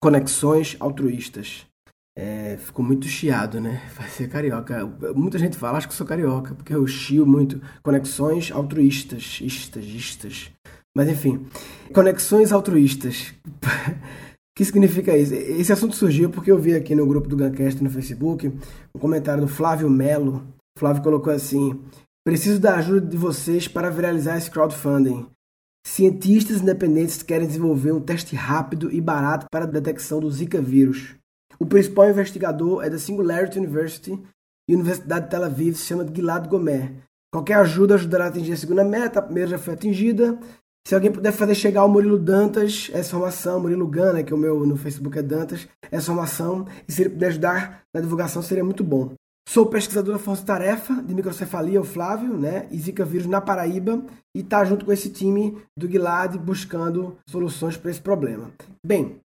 conexões altruístas. É, ficou muito chiado, né? Vai ser carioca. Muita gente fala, acho que sou carioca, porque eu chio muito. Conexões altruístas, istas, istas. Mas enfim, conexões altruístas. O que significa isso? Esse assunto surgiu porque eu vi aqui no grupo do Guncast no Facebook um comentário do Flávio Melo. O Flávio colocou assim: Preciso da ajuda de vocês para viralizar esse crowdfunding. Cientistas independentes querem desenvolver um teste rápido e barato para a detecção do Zika vírus. O principal investigador é da Singularity University e Universidade de Tel Aviv, se chama Gilad Gomer. Qualquer ajuda ajudará a atingir a segunda meta, a primeira já foi atingida. Se alguém puder fazer chegar ao Murilo Dantas essa informação, Murilo Gana, que é o meu no Facebook é Dantas, essa informação, e se ele puder ajudar na divulgação seria muito bom. Sou pesquisador da Força Tarefa de microcefalia, o Flávio, né? E Zika vírus na Paraíba e tá junto com esse time do Guilad buscando soluções para esse problema. Bem,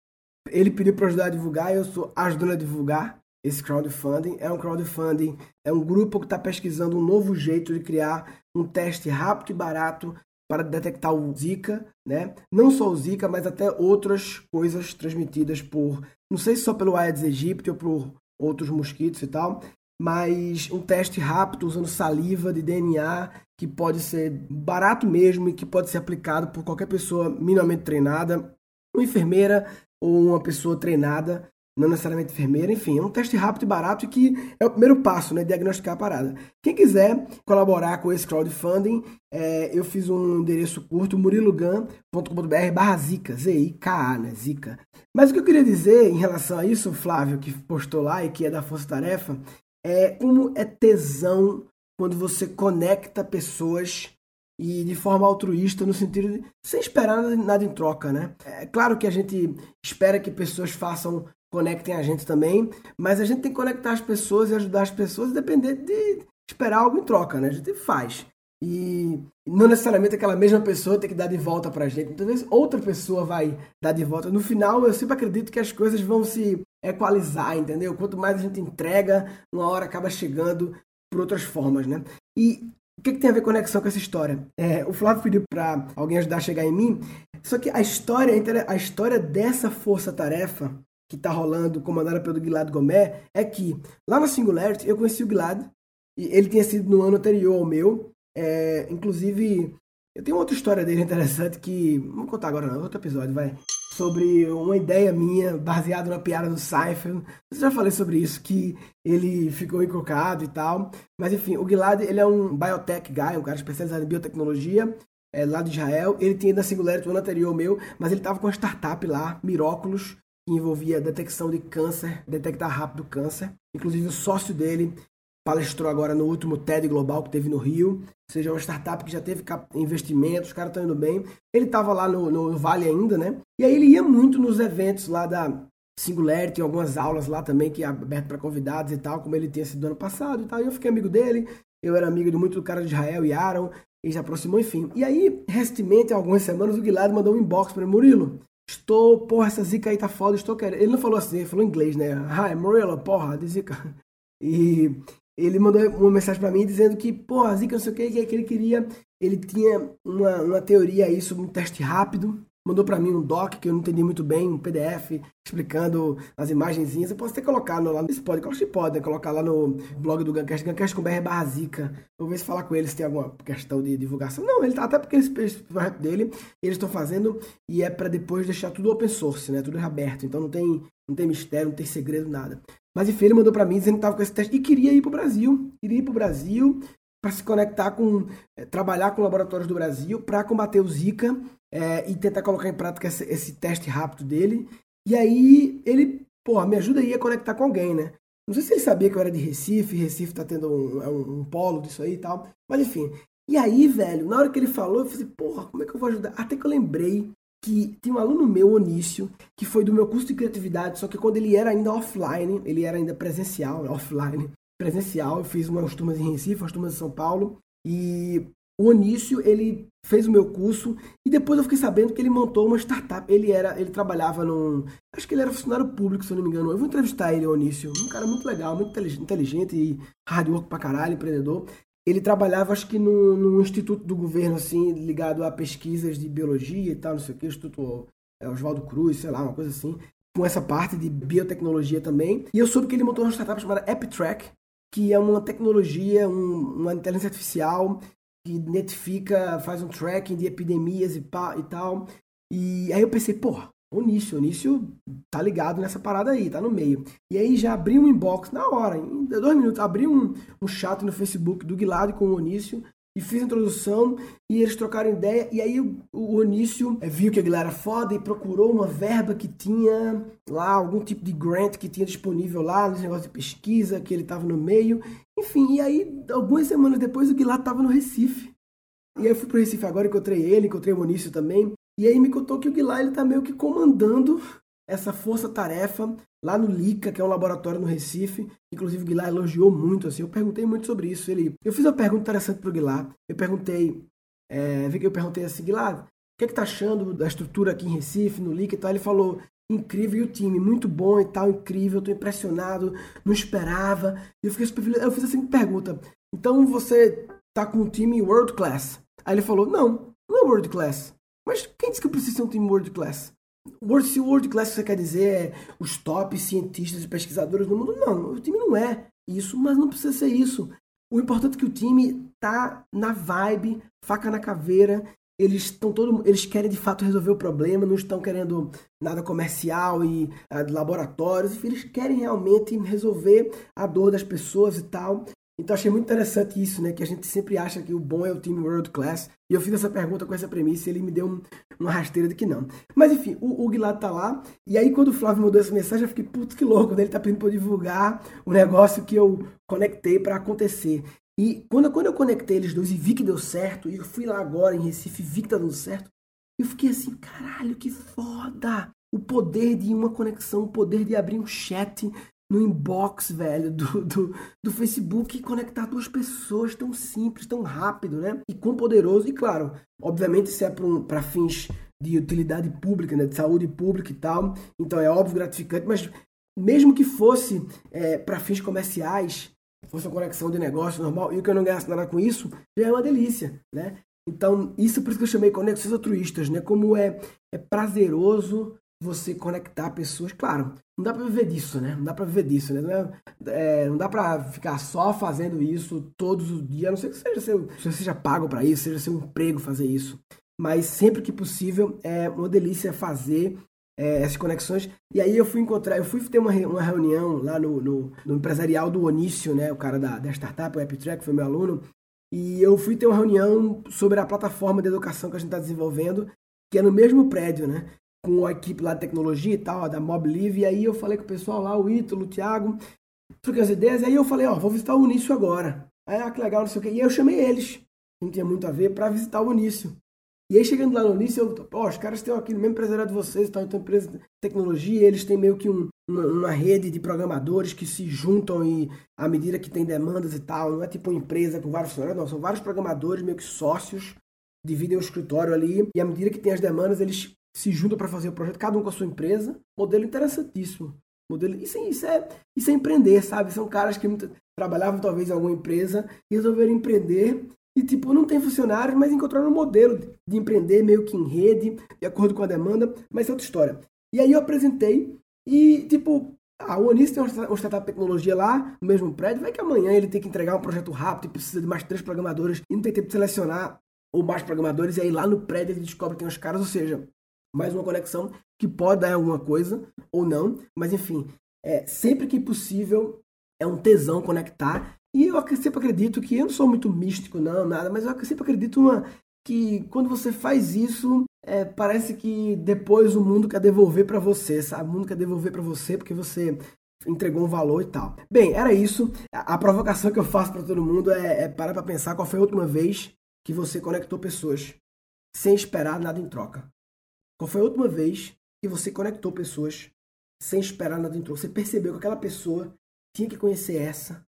ele pediu para ajudar a divulgar, eu sou ajudando a divulgar esse crowdfunding. É um crowdfunding, é um grupo que está pesquisando um novo jeito de criar um teste rápido e barato para detectar o Zika, né? Não só o Zika, mas até outras coisas transmitidas por, não sei se só pelo Aedes aegypti ou por outros mosquitos e tal, mas um teste rápido usando saliva de DNA que pode ser barato mesmo e que pode ser aplicado por qualquer pessoa minimamente treinada, uma enfermeira ou uma pessoa treinada, não necessariamente enfermeira, enfim, é um teste rápido e barato e que é o primeiro passo, né, diagnosticar a parada. Quem quiser colaborar com esse crowdfunding, é, eu fiz um endereço curto, murilogan.com.br barra Zika, Z-I-K-A, né, Zika. Mas o que eu queria dizer em relação a isso, Flávio, que postou lá e que é da Força Tarefa, é como é tesão quando você conecta pessoas e de forma altruísta, no sentido de sem esperar nada em troca, né? É claro que a gente espera que pessoas façam, conectem a gente também, mas a gente tem que conectar as pessoas e ajudar as pessoas, independente de esperar algo em troca, né? A gente faz. E não necessariamente aquela mesma pessoa tem que dar de volta pra gente. Muitas vezes outra pessoa vai dar de volta. No final, eu sempre acredito que as coisas vão se equalizar, entendeu? Quanto mais a gente entrega, uma hora acaba chegando por outras formas, né? E o que, que tem a ver conexão com essa história? É, o Flávio pediu para alguém ajudar a chegar em mim, só que a história, a história dessa força-tarefa que está rolando, comandada pelo Guilherme Gomer, é que lá na Singularity eu conheci o Guilherme, e ele tinha sido no ano anterior ao meu, é, inclusive eu tenho outra história dele interessante que. Vamos contar agora não, outro episódio, vai. Sobre uma ideia minha, baseada na piada do Seinfeld. Eu já falei sobre isso, que ele ficou encocado e tal. Mas enfim, o Gilad, ele é um biotech guy, um cara especializado em biotecnologia, é, lá de Israel. Ele tinha da Singularity o ano anterior meu, mas ele tava com uma startup lá, Miróculos, que envolvia detecção de câncer, detectar rápido câncer. Inclusive o sócio dele palestrou agora no último TED Global que teve no Rio, ou seja, uma startup que já teve investimentos, os caras estão indo bem. Ele estava lá no, no, Vale ainda, né? E aí ele ia muito nos eventos lá da Singularity, algumas aulas lá também que é aberto para convidados e tal, como ele tinha sido ano passado e tal. E eu fiquei amigo dele, eu era amigo de muito do cara de Israel e Aaron, e se aproximou, enfim. E aí, recentemente, algumas semanas, o Guilherme mandou um inbox para Murilo. Estou, porra, essa zica aí tá foda, estou querendo. Ele não falou assim, ele falou em inglês, né? Hi, Murilo, porra, de zica. E ele mandou uma mensagem para mim dizendo que, pô, a Zika não sei o que, que ele queria. Ele tinha uma, uma teoria aí sobre um teste rápido. Mandou para mim um doc que eu não entendi muito bem, um PDF explicando as imagenzinhas. Eu posso até colocar lá no pode, acho que pode, né? colocar lá no blog do Guncast, Guncast com BR barra Zika. Vou ver se falar com ele se tem alguma questão de divulgação. Não, ele tá até porque esse projeto dele, eles estão fazendo e é para depois deixar tudo open source, né? Tudo aberto. Então não tem, não tem mistério, não tem segredo, nada. Mas enfim, ele mandou para mim dizendo que estava com esse teste e queria ir para o Brasil. Queria ir para o Brasil para se conectar com. É, trabalhar com laboratórios do Brasil para combater o Zika é, e tentar colocar em prática esse, esse, teste rápido dele. E aí ele, pô, me ajuda aí a conectar com alguém, né? Não sei se ele sabia que eu era de Recife, Recife tá tendo um, é um, um polo disso aí e tal. Mas enfim. E aí, velho, na hora que ele falou, eu falei, porra, como é que eu vou ajudar? Até que eu lembrei que tem um aluno meu, Onício, que foi do meu curso de criatividade, só que quando ele era ainda offline, ele era ainda presencial, offline, presencial, eu fiz umas turmas em Recife, umas turmas em São Paulo, e o Onício, ele fez o meu curso e depois eu fiquei sabendo que ele montou uma startup. Ele era, ele trabalhava num, acho que ele era funcionário público, se eu não me engano. Eu vou entrevistar ele, o Onício, um cara muito legal, muito inteligente e hard work pra caralho, empreendedor ele trabalhava, acho que no, no instituto do governo, assim, ligado a pesquisas de biologia e tal, não sei o que, Instituto é, Oswaldo Cruz, sei lá, uma coisa assim. com essa parte de biotecnologia também. E eu soube que ele montou uma startup chamada AppTrack, que é uma tecnologia, um, uma inteligência artificial que identifica, faz um tracking de epidemias e, e tal. E aí eu pensei, porra, Onício, Onício tá ligado nessa parada aí, tá no meio. E aí já abri um inbox na hora, em dois minutos, abri um, um chat no Facebook do Guilherme com o Onício e fiz a introdução e eles trocaram ideia. E aí o, o Onício é, viu que a galera era foda e procurou uma verba que tinha lá, algum tipo de grant que tinha disponível lá, nesse negócio de pesquisa, que ele tava no meio. Enfim, e aí algumas semanas depois o Guilherme tava no Recife. E aí eu fui pro Recife agora, encontrei ele, encontrei o Onício também. E aí me contou que o Guilherme ele tá meio que comandando essa força-tarefa lá no LICA, que é um laboratório no Recife. Inclusive o Guilherme elogiou muito, assim. Eu perguntei muito sobre isso. Ele, eu fiz uma pergunta interessante pro Guilherme. Eu perguntei, é, eu perguntei assim, Guilherme, o que é que tá achando da estrutura aqui em Recife, no LICA e tal? Ele falou, incrível, e o time, muito bom e tal, incrível, tô impressionado, não esperava. E eu fiquei super feliz. Eu fiz assim, pergunta, então você tá com um time world class? Aí ele falou, não, não é world class. Mas quem disse que eu preciso ser um time world class? World, se world class você quer dizer é os top cientistas e pesquisadores do mundo, não, o time não é isso, mas não precisa ser isso. O importante é que o time tá na vibe, faca na caveira, eles estão todo, eles querem de fato resolver o problema, não estão querendo nada comercial e uh, laboratórios, eles querem realmente resolver a dor das pessoas e tal. Então achei muito interessante isso, né? Que a gente sempre acha que o bom é o time world class. E eu fiz essa pergunta com essa premissa e ele me deu um, uma rasteira de que não. Mas enfim, o, o Guilherme tá lá. E aí quando o Flávio mandou essa mensagem, eu fiquei, putz, que louco, né? Ele tá pedindo pra eu divulgar o negócio que eu conectei para acontecer. E quando, quando eu conectei eles dois e vi que deu certo, e eu fui lá agora em Recife vi que tá dando certo, eu fiquei assim, caralho, que foda! O poder de uma conexão, o poder de abrir um chat no inbox, velho, do, do, do Facebook e conectar duas pessoas tão simples, tão rápido, né? E quão poderoso. E claro, obviamente isso é para um, fins de utilidade pública, né? De saúde pública e tal. Então é óbvio gratificante, mas mesmo que fosse é, para fins comerciais, fosse uma conexão de negócio normal, e que eu não ganhasse nada com isso, já é uma delícia, né? Então, isso por isso que eu chamei conexões altruístas, né? Como é, é prazeroso você conectar pessoas. Claro, não dá para viver disso, né? Não dá para viver disso, né? Não, é, é, não dá para ficar só fazendo isso todos os dias, a não ser que seja seu, você seja pago para isso, seja seu emprego fazer isso. Mas sempre que possível é uma delícia fazer é, essas conexões. E aí eu fui encontrar, eu fui ter uma, uma reunião lá no, no, no empresarial do Onício, né? O cara da, da startup, o AppTrack, foi meu aluno. E eu fui ter uma reunião sobre a plataforma de educação que a gente está desenvolvendo, que é no mesmo prédio, né? Com a equipe lá de tecnologia e tal, da MobLive, e aí eu falei com o pessoal lá, o Ítalo, o Thiago, troquei as ideias, e aí eu falei, ó, vou visitar o Unício agora. Aí, ah, que legal, não sei o quê. E aí eu chamei eles, não tinha muito a ver, para visitar o Unício. E aí, chegando lá no Unício, eu, pô, os caras estão aqui no mesmo empresariado de vocês, estão em empresa de tecnologia, eles têm meio que um, uma, uma, rede de programadores que se juntam e à medida que tem demandas e tal, não é tipo uma empresa com vários funcionários, não, são vários programadores, meio que sócios, dividem o escritório ali, e à medida que tem as demandas, eles se juntam para fazer o projeto, cada um com a sua empresa. Modelo interessantíssimo. Modelo, isso, isso, é, isso é empreender, sabe? São caras que trabalhavam talvez em alguma empresa e resolveram empreender e, tipo, não tem funcionários, mas encontraram um modelo de empreender meio que em rede, de acordo com a demanda, mas é outra história. E aí eu apresentei e, tipo, o Onis tem uma startup de tecnologia lá, no mesmo prédio, vai que amanhã ele tem que entregar um projeto rápido e precisa de mais três programadores e não tem tempo de selecionar ou mais programadores, e aí lá no prédio ele descobre que tem uns caras, ou seja, mais uma conexão que pode dar alguma coisa ou não, mas enfim, é, sempre que possível é um tesão conectar. E eu sempre acredito que eu não sou muito místico, não, nada, mas eu sempre acredito uma, que quando você faz isso, é, parece que depois o mundo quer devolver para você, sabe? O mundo quer devolver para você porque você entregou um valor e tal. Bem, era isso. A, a provocação que eu faço para todo mundo é, é parar para pensar qual foi a última vez que você conectou pessoas sem esperar nada em troca. Qual foi a última vez que você conectou pessoas sem esperar nada em troca? Você percebeu que aquela pessoa tinha que conhecer essa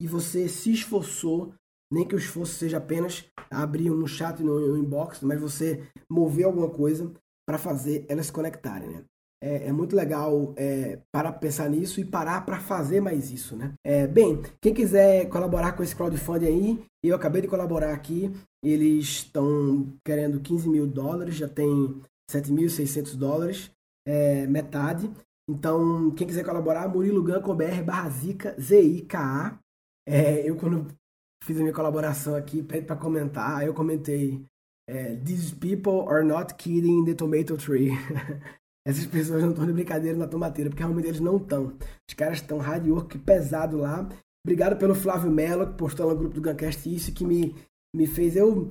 e você se esforçou, nem que o esforço seja apenas abrir um chat no, inbox, mas você mover alguma coisa para fazer elas se conectarem, né? É, é, muito legal é, para pensar nisso e parar para fazer mais isso, né? É, bem, quem quiser colaborar com esse crowdfunding aí, eu acabei de colaborar aqui, eles estão querendo 15 mil dólares, já tem 7.600 dólares, é, metade. Então, quem quiser colaborar, Murilo Gun com BR barra Zika, Z-I-K-A. É, eu, quando fiz a minha colaboração aqui, pede para comentar, eu comentei: é, These people are not kidding in the tomato tree. Essas pessoas não estão de brincadeira na tomateira, porque realmente eles não estão. Os caras estão hard work pesado lá. Obrigado pelo Flávio Mello, que postou no grupo do Guncast isso, que me, me fez. Eu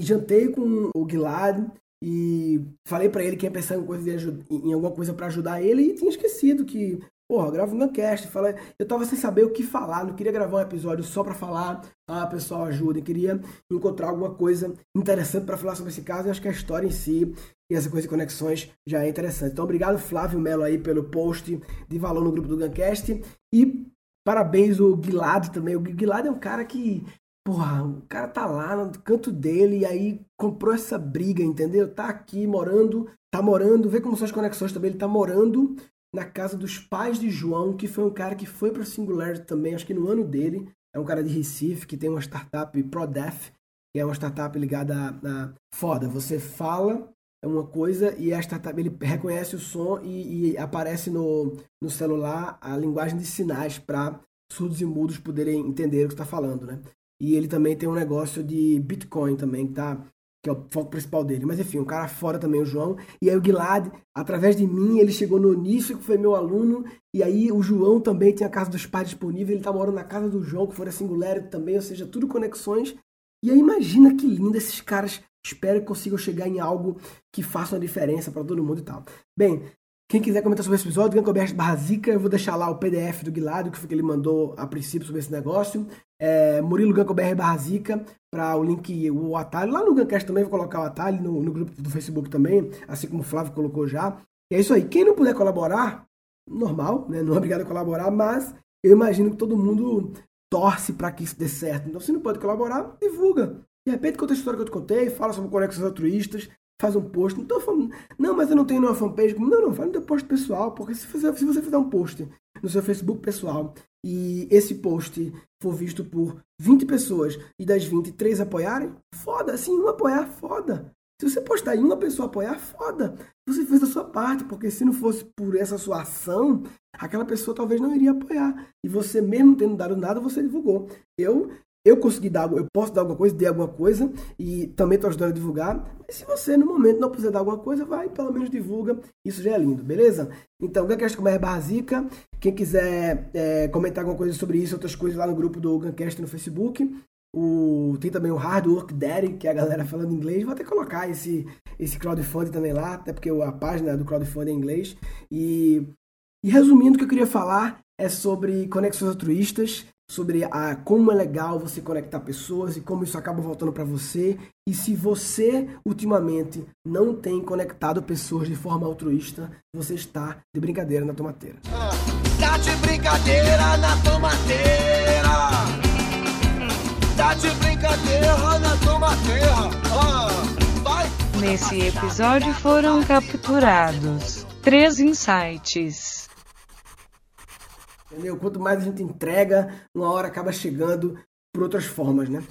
jantei com o Guilherme e falei para ele que ia pensar em, coisa de, em alguma coisa para ajudar ele e tinha esquecido que, porra, eu gravo um Guncast. Falei, eu tava sem saber o que falar, não queria gravar um episódio só para falar, ah, pessoal, ajuda. Eu queria encontrar alguma coisa interessante para falar sobre esse caso. Acho que a história em si e essa coisa de conexões já é interessante. Então, obrigado, Flávio Melo, aí, pelo post de valor no grupo do Guncast. E parabéns o Guilherme também. O Guilherme é um cara que Porra, o cara tá lá no canto dele e aí comprou essa briga, entendeu? Tá aqui morando, tá morando, vê como são as conexões também, ele tá morando na casa dos pais de João, que foi um cara que foi para Singularity também, acho que no ano dele. É um cara de Recife que tem uma startup ProDef, que é uma startup ligada a, a foda. Você fala é uma coisa e a startup ele reconhece o som e, e aparece no, no celular a linguagem de sinais para surdos e mudos poderem entender o que está falando, né? E ele também tem um negócio de Bitcoin também, que, tá, que é o foco principal dele. Mas enfim, um cara fora também, o João. E aí o Guilad, através de mim, ele chegou no Onício, que foi meu aluno. E aí o João também tinha a casa dos pais disponível. Ele tá morando na casa do João, que foi a Singularity também. Ou seja, tudo conexões. E aí imagina que lindo esses caras. Espero que consigam chegar em algo que faça uma diferença para todo mundo e tal. Bem, quem quiser comentar sobre esse episódio, Gancoberto barra Zica, eu vou deixar lá o PDF do Guilherme, que foi que ele mandou a princípio sobre esse negócio. É, Murilo Gancobr barra Zica, para o link, o atalho. Lá no Gancast também vou colocar o atalho, no, no, grupo do Facebook também, assim como o Flávio colocou já. E é isso aí. Quem não puder colaborar, normal, né? Não é obrigado a colaborar, mas eu imagino que todo mundo torce para que isso dê certo. Então, se não pode colaborar, divulga. De repente, conta a história que eu te contei, fala sobre conexões altruístas, faz um post. Não tô falando, não, mas eu não tenho nenhuma fanpage. Não, não, faz no teu post pessoal, porque se, fizer, se você fizer um post no seu Facebook pessoal e esse post for visto por 20 pessoas e das 20, 3 apoiarem, foda, assim, um apoiar, foda. Se você postar em uma pessoa apoiar, foda. Você fez a sua parte, porque se não fosse por essa sua ação, aquela pessoa talvez não iria apoiar. E você, mesmo tendo dado nada, você divulgou. Eu eu consegui dar, eu posso dar alguma coisa, dei alguma coisa e também estou ajudando a divulgar. Mas se você no momento não precisar dar alguma coisa, vai pelo menos divulga. Isso já é lindo, beleza? Então, Guncast com é básica. Quem quiser é, comentar alguma coisa sobre isso, outras coisas lá no grupo do Guncast no Facebook. O, tem também o Hard Work Daddy, que é a galera falando inglês. Vou até colocar esse, esse crowdfunding também lá, até porque a página do crowdfunding é em inglês. E, e resumindo, o que eu queria falar é sobre conexões altruístas sobre a, como é legal você conectar pessoas e como isso acaba voltando para você. E se você ultimamente não tem conectado pessoas de forma altruísta, você está de brincadeira na tomateira. Ah, tá de brincadeira na tomateira. Tá de brincadeira na tomateira. Ah, vai. Nesse episódio foram capturados três insights Entendeu? Quanto mais a gente entrega, uma hora acaba chegando por outras formas, né?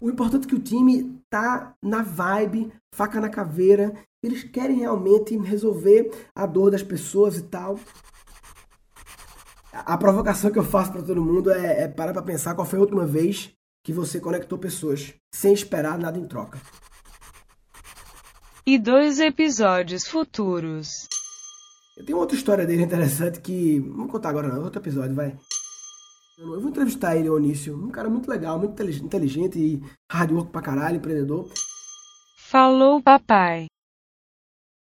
O importante é que o time tá na vibe, faca na caveira, eles querem realmente resolver a dor das pessoas e tal. A provocação que eu faço para todo mundo é, é parar para pensar qual foi a última vez que você conectou pessoas sem esperar nada em troca. E dois episódios futuros. Eu tenho outra história dele interessante que. Vamos contar agora não, outro episódio, vai. Eu vou entrevistar ele, Onício. Um cara muito legal, muito inteligente e hard work pra caralho, empreendedor. Falou, papai.